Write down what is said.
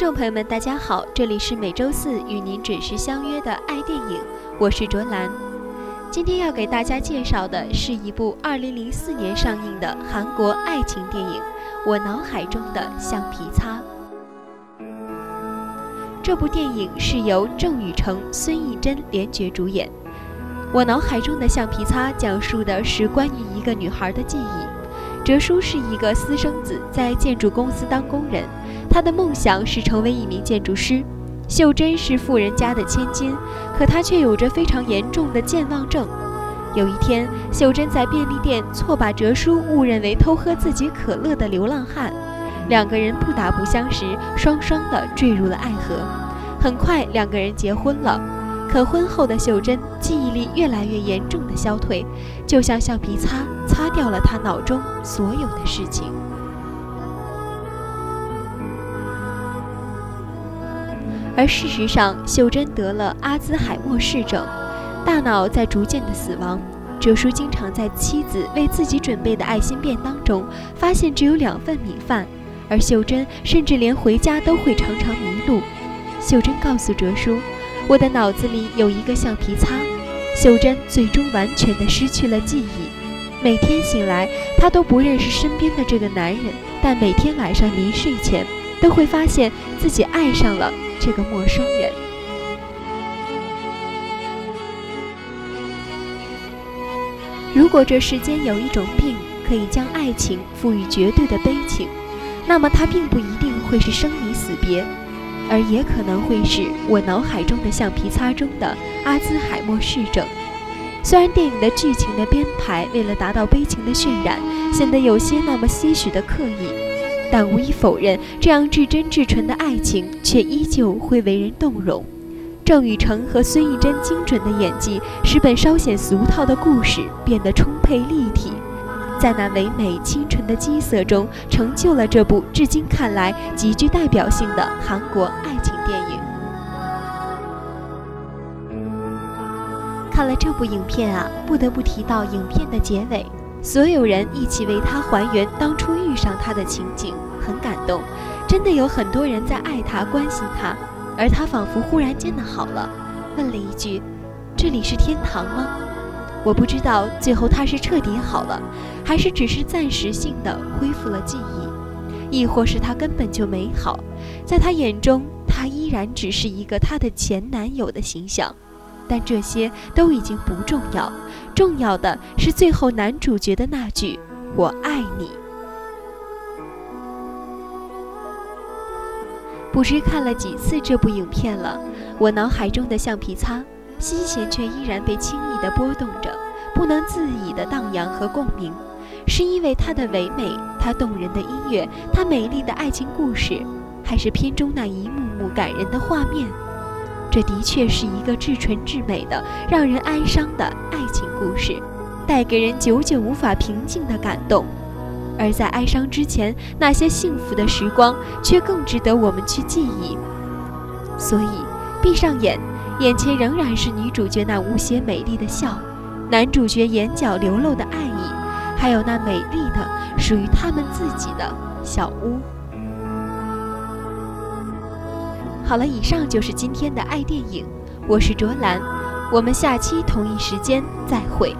众朋友们，大家好，这里是每周四与您准时相约的爱电影，我是卓兰。今天要给大家介绍的是一部2004年上映的韩国爱情电影《我脑海中的橡皮擦》。这部电影是由郑宇成、孙艺珍联角主演。《我脑海中的橡皮擦》讲述的是关于一个女孩的记忆。哲叔是一个私生子，在建筑公司当工人。他的梦想是成为一名建筑师。秀珍是富人家的千金，可她却有着非常严重的健忘症。有一天，秀珍在便利店错把哲叔误认为偷喝自己可乐的流浪汉，两个人不打不相识，双双的坠入了爱河。很快，两个人结婚了。可婚后的秀珍记忆力越来越严重的消退，就像橡皮擦擦掉了他脑中所有的事情。而事实上，秀珍得了阿兹海默氏症，大脑在逐渐的死亡。哲叔经常在妻子为自己准备的爱心便当中发现只有两份米饭，而秀珍甚至连回家都会常常迷路。秀珍告诉哲叔：“我的脑子里有一个橡皮擦。”秀珍最终完全的失去了记忆，每天醒来，她都不认识身边的这个男人，但每天晚上临睡前，都会发现自己爱上了。这个陌生人。如果这世间有一种病可以将爱情赋予绝对的悲情，那么它并不一定会是生离死别，而也可能会是我脑海中的橡皮擦中的阿兹海默氏症。虽然电影的剧情的编排为了达到悲情的渲染，显得有些那么些许的刻意。但无以否认，这样至真至纯的爱情却依旧会为人动容。郑宇成和孙艺珍精准的演技，使本稍显俗套的故事变得充沛立体，在那唯美清纯的基色中，成就了这部至今看来极具代表性的韩国爱情电影。看了这部影片啊，不得不提到影片的结尾。所有人一起为他还原当初遇上他的情景，很感动。真的有很多人在爱他、关心他，而他仿佛忽然间的好了，问了一句：“这里是天堂吗？”我不知道最后他是彻底好了，还是只是暂时性的恢复了记忆，亦或是他根本就没好，在他眼中，他依然只是一个他的前男友的形象。但这些都已经不重要，重要的是最后男主角的那句“我爱你”。不知看了几次这部影片了，我脑海中的橡皮擦，心弦却依然被轻易的波动着，不能自已的荡漾和共鸣，是因为它的唯美，它动人的音乐，它美丽的爱情故事，还是片中那一幕幕感人的画面？这的确是一个至纯至美的、让人哀伤的爱情故事，带给人久久无法平静的感动。而在哀伤之前，那些幸福的时光却更值得我们去记忆。所以，闭上眼，眼前仍然是女主角那无邪美丽的笑，男主角眼角流露的爱意，还有那美丽的属于他们自己的小屋。好了，以上就是今天的爱电影，我是卓兰，我们下期同一时间再会。